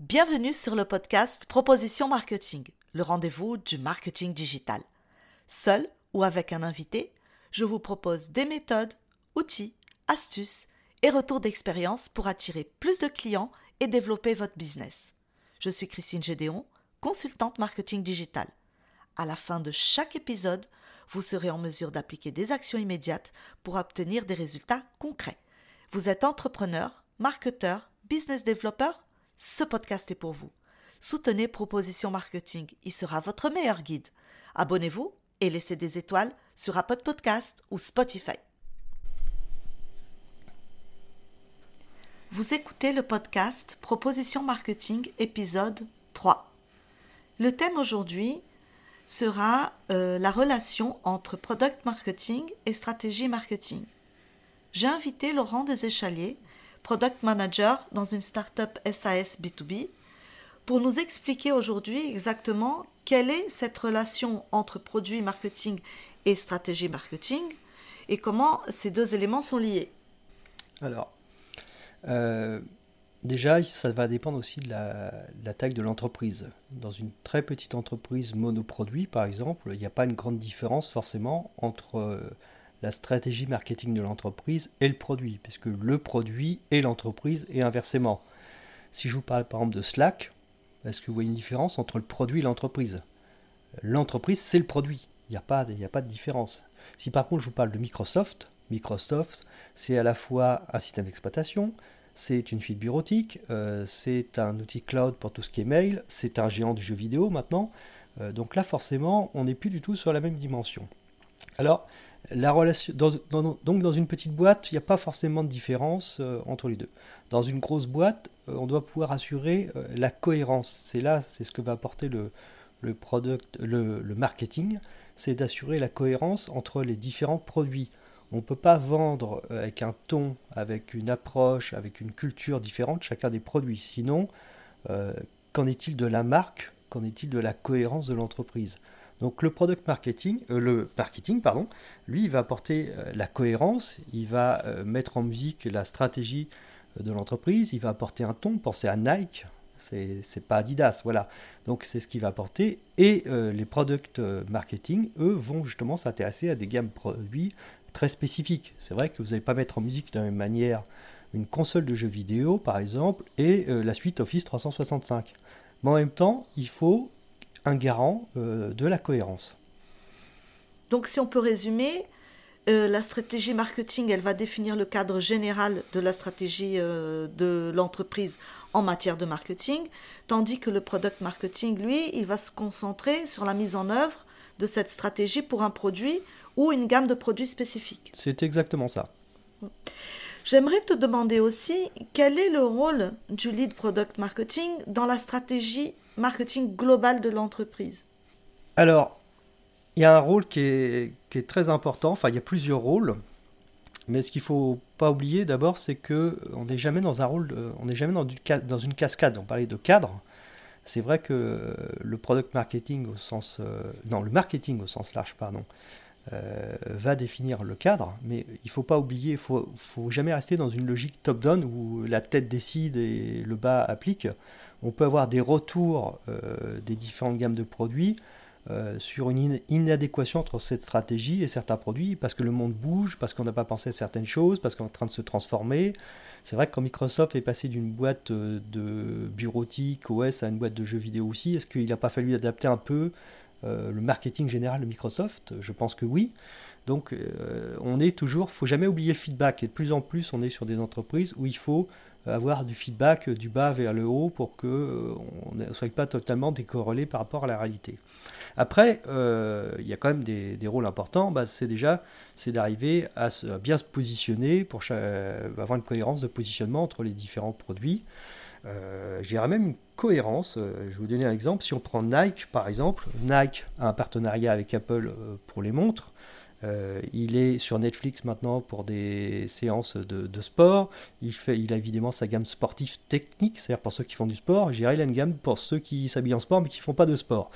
Bienvenue sur le podcast Proposition Marketing, le rendez-vous du marketing digital. Seul ou avec un invité, je vous propose des méthodes, outils, astuces et retours d'expérience pour attirer plus de clients et développer votre business. Je suis Christine Gédéon, consultante marketing digital. À la fin de chaque épisode, vous serez en mesure d'appliquer des actions immédiates pour obtenir des résultats concrets. Vous êtes entrepreneur, marketeur, business développeur ce podcast est pour vous. Soutenez Proposition Marketing, il sera votre meilleur guide. Abonnez-vous et laissez des étoiles sur Apple Podcast ou Spotify. Vous écoutez le podcast Proposition Marketing épisode 3. Le thème aujourd'hui sera euh, la relation entre product marketing et stratégie marketing. J'ai invité Laurent Deséchaliers, product manager dans une startup SAS B2B, pour nous expliquer aujourd'hui exactement quelle est cette relation entre produit marketing et stratégie marketing et comment ces deux éléments sont liés. Alors, euh, déjà, ça va dépendre aussi de la, taille de l'entreprise. Dans une très petite entreprise monoproduit, par exemple, il n'y a pas une grande différence forcément entre euh, la stratégie marketing de l'entreprise et le produit, puisque le produit et l'entreprise et inversement. Si je vous parle par exemple de Slack, est-ce que vous voyez une différence entre le produit et l'entreprise? L'entreprise, c'est le produit. Il n'y a, pas, de différence. Si par contre je vous parle de Microsoft, Microsoft, c'est à la fois un système d'exploitation, c'est une fibre bureautique, euh, c'est un outil cloud pour tout ce qui est mail, c'est un géant du jeu vidéo maintenant. Euh, donc là, forcément, on n'est plus du tout sur la même dimension. Alors, la relation, donc dans une petite boîte, il n'y a pas forcément de différence euh, entre les deux. Dans une grosse boîte, euh, on doit pouvoir assurer euh, la cohérence. C'est là, c'est ce que va apporter le, marketing, c'est d'assurer la cohérence entre les différents produits. On ne peut pas vendre avec un ton, avec une approche, avec une culture différente chacun des produits. Sinon, qu'en est-il de la marque? Qu'en est-il de la cohérence de l'entreprise? Donc le product marketing, euh, le marketing, pardon, lui, il va apporter euh, la cohérence, il va euh, mettre en musique la stratégie de l'entreprise, il va apporter un ton. Pensez à Nike, c'est pas Adidas, voilà. Donc c'est ce qu'il va apporter. Et les product marketing, eux, vont justement s'intéresser à des gammes produits très spécifiques. C'est vrai que vous n'allez pas mettre en musique de la même manière une console de jeux vidéo, par exemple, et la suite Office 365. Mais en même temps, il faut un garant euh, de la cohérence. Donc si on peut résumer, euh, la stratégie marketing, elle va définir le cadre général de la stratégie euh, de l'entreprise en matière de marketing, tandis que le product marketing, lui, il va se concentrer sur la mise en œuvre de cette stratégie pour un produit ou une gamme de produits spécifiques. C'est exactement ça. J'aimerais te demander aussi quel est le rôle du lead product marketing dans la stratégie marketing global de l'entreprise? Alors, il y a un rôle qui est, très important, enfin il y a plusieurs rôles, mais ce qu'il ne faut pas oublier d'abord, c'est qu'on n'est jamais dans un rôle, on n'est jamais dans, dans, une cascade, on parlait de cadre. C'est vrai que le product marketing au sens, euh, non, le marketing au sens large, pardon, euh, va définir le cadre, mais il ne faut pas oublier, il ne faut, jamais rester dans une logique top-down où la tête décide et le bas applique. On peut avoir des retours euh, des différentes gammes de produits euh, sur une inadéquation entre cette stratégie et certains produits, parce que le monde bouge, parce qu'on n'a pas pensé à certaines choses, parce qu'on est en train de se transformer. C'est vrai que quand Microsoft est passé d'une boîte de bureautique OS à une boîte de jeux vidéo aussi, est-ce qu'il n'a pas fallu adapter un peu euh, le marketing général de Microsoft Je pense que oui. Donc euh, on est toujours, faut jamais oublier le feedback. Et de plus en plus, on est sur des entreprises où il faut avoir du feedback du bas vers le haut pour que euh, on ne soit pas totalement décorrélé par rapport à la réalité. Après, il y a quand même des, rôles importants. Bah, c'est déjà c'est d'arriver à, bien se positionner pour avoir une cohérence de positionnement entre les différents produits. Euh, même une cohérence. Euh, je vais vous donner un exemple. Si on prend Nike, par exemple, Nike a un partenariat avec Apple euh, pour les montres. Euh, il est sur Netflix maintenant pour des séances de, sport. Il, fait, il a évidemment sa gamme sportive technique, c'est-à-dire pour ceux qui font du sport. J'irai une gamme pour ceux qui s'habillent en sport mais qui ne font pas de sport.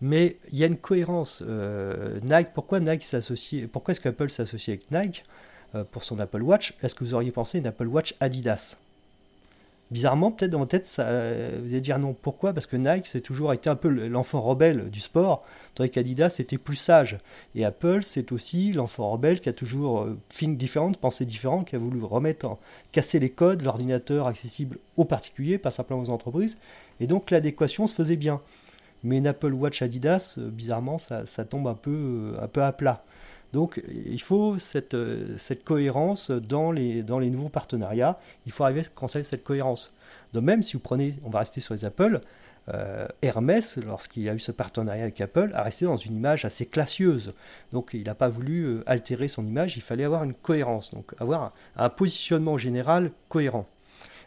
Mais il y a une cohérence. Nike, pourquoi Nike s'associe Pourquoi est-ce qu'Apple s'associe avec Nike pour son Apple Watch? Est-ce que vous auriez pensé une Apple Watch Adidas? Bizarrement, peut-être dans votre tête, ça, vous allez dire non. Pourquoi? Parce que Nike, c'est toujours été un peu l'enfant rebelle du sport, tandis qu'Adidas était plus sage. Et Apple, c'est aussi l'enfant rebelle qui a toujours euh, une différente, pensée différente, qui a voulu remettre casser les codes, l'ordinateur accessible aux particuliers, pas simplement aux entreprises. Et donc l'adéquation se faisait bien. Mais une Apple Watch Adidas, euh, bizarrement, ça, tombe un peu, euh, un peu à plat. Donc il faut cette, euh, cohérence dans les, dans les nouveaux partenariats. Il faut arriver à conserver cette cohérence. De même, si vous prenez, on va rester sur les Apple, euh, Hermès, lorsqu'il a eu ce partenariat avec Apple, a resté dans une image assez classieuse. Donc il n'a pas voulu euh, altérer son image, il fallait avoir une cohérence, donc avoir un positionnement général cohérent.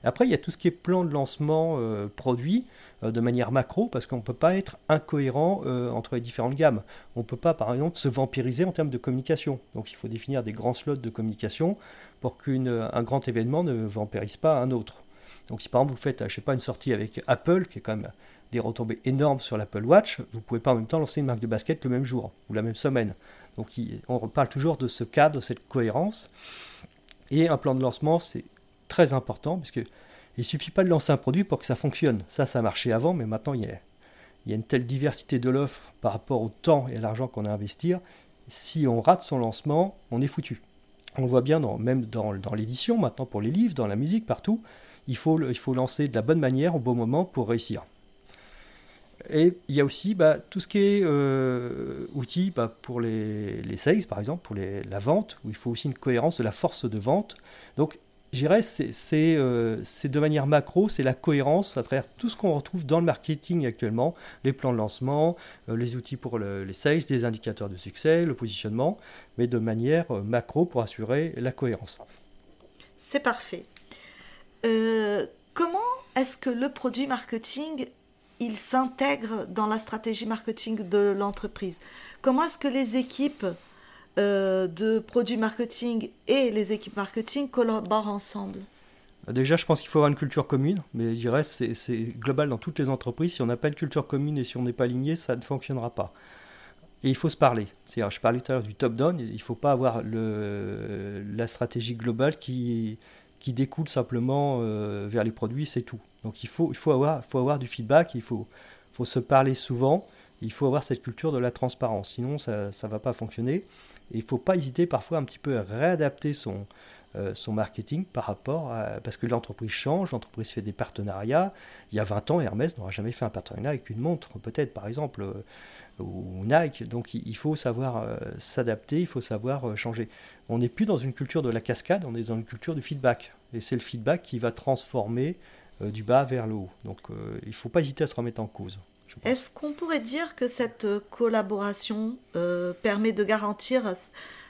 Après, il y a tout ce qui est plan de lancement euh, produit euh, de manière macro, parce qu'on ne peut pas être incohérent euh, entre les différentes gammes. On ne peut pas, par exemple, se vampiriser en termes de communication. Donc il faut définir des grands slots de communication pour qu'un grand événement ne vampirise pas un autre. Donc si par exemple vous faites, je sais pas, une sortie avec Apple, qui est quand même des retombées énormes sur l'Apple Watch, vous ne pouvez pas en même temps lancer une marque de basket le même jour ou la même semaine. Donc on parle toujours de ce cadre, cette cohérence. Et un plan de lancement, c'est très important, parce qu'il ne suffit pas de lancer un produit pour que ça fonctionne. Ça, ça marchait avant, mais maintenant, il y a, il une telle diversité de l'offre par rapport au temps et à l'argent qu'on a à investir. Si on rate son lancement, on est foutu. On voit bien même dans, dans l'édition, maintenant pour les livres, dans la musique, partout. Il faut, il faut lancer de la bonne manière au bon moment pour réussir. Et il y a aussi bah, tout ce qui est euh, outils bah, pour les, les, sales, par exemple, pour les, la vente, où il faut aussi une cohérence de la force de vente. Donc j'irais, euh, c'est de manière macro, c'est la cohérence à travers tout ce qu'on retrouve dans le marketing actuellement, les plans de lancement, euh, les outils pour les sales, des indicateurs de succès, le positionnement, mais de manière euh, macro pour assurer la cohérence. C'est parfait. comment est-ce que le produit marketing il s'intègre dans la stratégie marketing de l'entreprise? Comment est-ce que les équipes euh, de produits marketing et les équipes marketing collaborent ensemble Déjà, je pense qu'il faut avoir une culture commune, mais je dirais c'est, c'est global dans toutes les entreprises. Si on n'a pas une culture commune et si on n'est pas aligné, ça ne fonctionnera pas. Et il faut se parler. C'est-à-dire, je parlais tout à l'heure du top-down, il ne faut pas avoir la stratégie globale qui, qui découle simplement euh, vers les produits, c'est tout. Donc il faut, il faut, avoir, faut avoir du feedback, il faut, faut se parler souvent, il faut avoir cette culture de la transparence, sinon ça ne va pas fonctionner. Il ne faut pas hésiter parfois un petit peu à réadapter son, euh, son marketing par rapport à... Parce que l'entreprise change, l'entreprise fait des partenariats. Il y a 20 ans, Hermès n'aura jamais fait un partenariat avec une montre, peut-être par exemple, euh, ou Nike. Donc il faut savoir euh, s'adapter, il faut savoir changer. On n'est plus dans une culture de la cascade, on est dans une culture du feedback. Et c'est le feedback qui va transformer du bas vers le haut. Donc il ne faut pas hésiter à se remettre en cause. Est-ce qu'on pourrait dire que cette collaboration euh, permet de garantir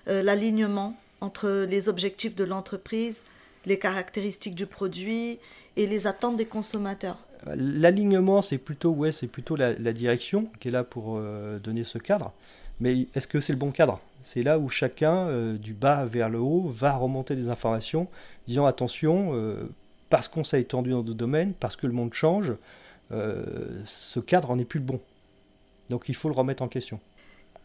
euh, l'alignement entre les objectifs de l'entreprise, les caractéristiques du produit et les attentes des consommateurs? L'alignement, c'est plutôt, ouais, c'est plutôt la, direction qui est là pour euh, donner ce cadre. Mais est-ce que c'est le bon cadre? C'est là où chacun, du bas vers le haut, va remonter des informations, disant attention, parce qu'on s'est étendu dans d'autres domaines, parce que le monde change, euh, ce cadre n'est plus le bon. Donc il faut le remettre en question.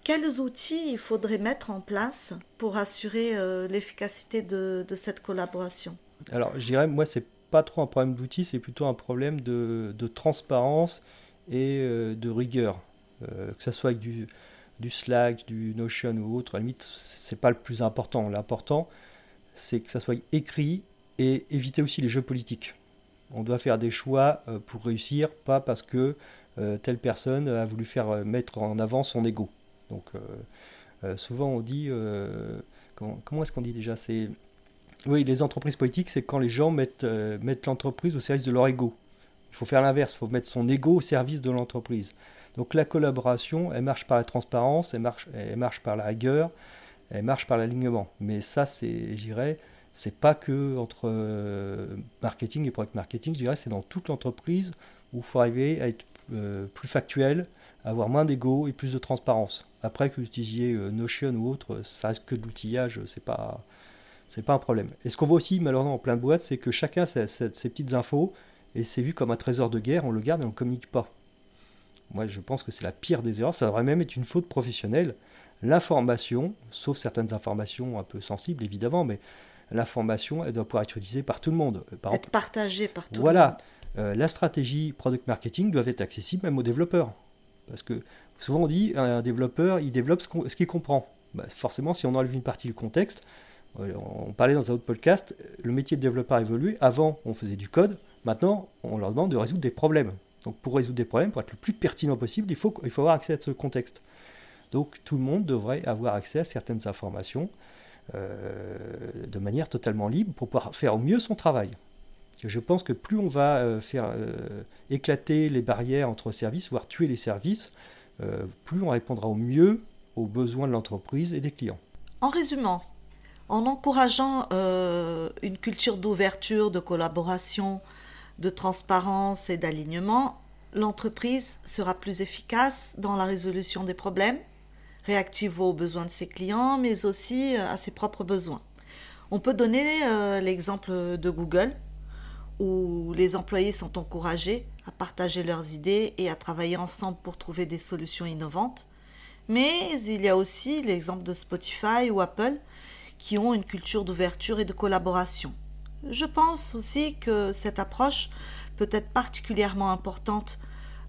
Quels outils il faudrait mettre en place pour assurer euh, l'efficacité de, cette collaboration? Alors je dirais, moi, c'est pas trop un problème d'outils, c'est plutôt un problème de, transparence et euh, de rigueur. que ce soit avec du, du, Slack, du Notion ou autre, à la limite, c'est pas le plus important. L'important, c'est que ça soit écrit et éviter aussi les jeux politiques. On doit faire des choix euh, pour réussir, pas parce que euh, telle personne a voulu faire euh, mettre en avant son ego. Donc souvent on dit, comment, est-ce qu'on dit déjà oui, les entreprises politiques, c'est quand les gens mettent, mettent l'entreprise au service de leur ego. Il faut faire l'inverse, il faut mettre son ego au service de l'entreprise. Donc la collaboration, elle marche par la transparence, elle marche, elle marche par la rigueur, elle marche par l'alignement. Mais ça, c'est, j'irais, c'est pas que entre euh, marketing et product marketing, je dirais, c'est dans toute l'entreprise où il faut arriver à être euh, plus factuel, avoir moins d'ego et plus de transparence. Après que vous utilisiez euh, Notion ou autre, ça reste que de l'outillage, c'est pas c'est pas un problème. Et ce qu'on voit aussi malheureusement en plein de boîtes, c'est que chacun a ses, petites infos et c'est vu comme un trésor de guerre, on le garde et on ne communique pas. Moi, je pense que c'est la pire des erreurs. Ça devrait même être une faute professionnelle. L'information, sauf certaines informations un peu sensibles évidemment, mais l'information, elle doit pouvoir être utilisée par tout le monde. Par être partagée par tout le monde. Voilà. la stratégie product marketing doit être accessible même aux développeurs. Parce que souvent on dit un développeur, il développe ce qu'il comprend. Bah, forcément, si on enlève une partie du contexte, on parlait dans un autre podcast, le métier de développeur a évolué. Avant, on faisait du code. Maintenant, on leur demande de résoudre des problèmes. Donc, pour résoudre des problèmes, pour être le plus pertinent possible, il faut, il faut avoir accès à ce contexte. Donc, tout le monde devrait avoir accès à certaines informations euh, de manière totalement libre pour pouvoir faire au mieux son travail. Je pense que plus on va euh, faire euh, éclater les barrières entre services, voire tuer les services, plus on répondra au mieux aux besoins de l'entreprise et des clients. En résumant, en encourageant euh, une culture d'ouverture, de collaboration, de transparence et d'alignement, l'entreprise sera plus efficace dans la résolution des problèmes, réactive aux besoins de ses clients, mais aussi euh, à ses propres besoins. On peut donner euh, l'exemple de Google, où les employés sont encouragés à partager leurs idées et à travailler ensemble pour trouver des solutions innovantes. Mais il y a aussi l'exemple de Spotify ou Apple, qui ont une culture d'ouverture et de collaboration. Je pense aussi que cette approche peut être particulièrement importante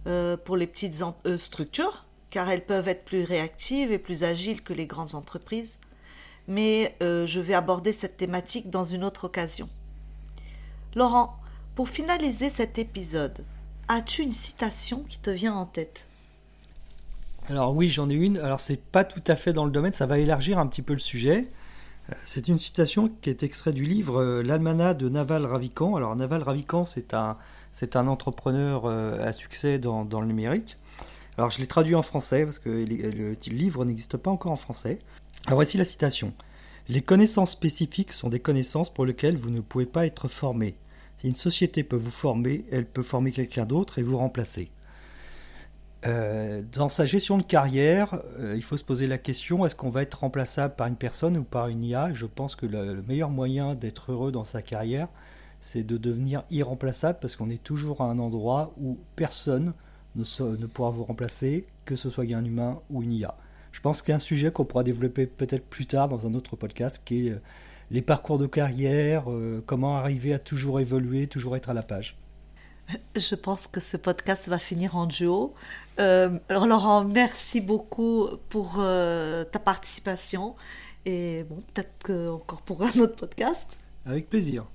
euh, pour les petites structures, car elles peuvent être plus réactives et plus agiles que les grandes entreprises. Mais euh, je vais aborder cette thématique dans une autre occasion. Laurent, pour finaliser cet épisode, as-tu une citation qui te vient en tête? Alors oui, j'en ai une. Alors c'est pas tout à fait dans le domaine, ça va élargir un petit peu le sujet. C'est une citation qui est extraite du livre euh, L'Almanach de Naval Ravikant. Alors Naval Ravikant, c'est un, un entrepreneur euh, à succès dans, le numérique. Alors je l'ai traduit en français parce que le, livre n'existe pas encore en français. Alors voici la citation. Les connaissances spécifiques sont des connaissances pour lesquelles vous ne pouvez pas être formé. Si une société peut vous former, elle peut former quelqu'un d'autre et vous remplacer. Euh, dans sa gestion de carrière, euh, il faut se poser la question est-ce qu'on va être remplaçable par une personne ou par une IA Je pense que le, meilleur moyen d'être heureux dans sa carrière, c'est de devenir irremplaçable parce qu'on est toujours à un endroit où personne ne, ne pourra vous remplacer, que ce soit un humain ou une IA. Je pense qu'il y a un sujet qu'on pourra développer peut-être plus tard dans un autre podcast qui est euh, les parcours de carrière, comment arriver à toujours évoluer, toujours être à la page. Je pense que ce podcast va finir en duo. Euh, alors Laurent, merci beaucoup pour euh, ta participation et bon, peut-être encore pour un autre podcast. Avec plaisir.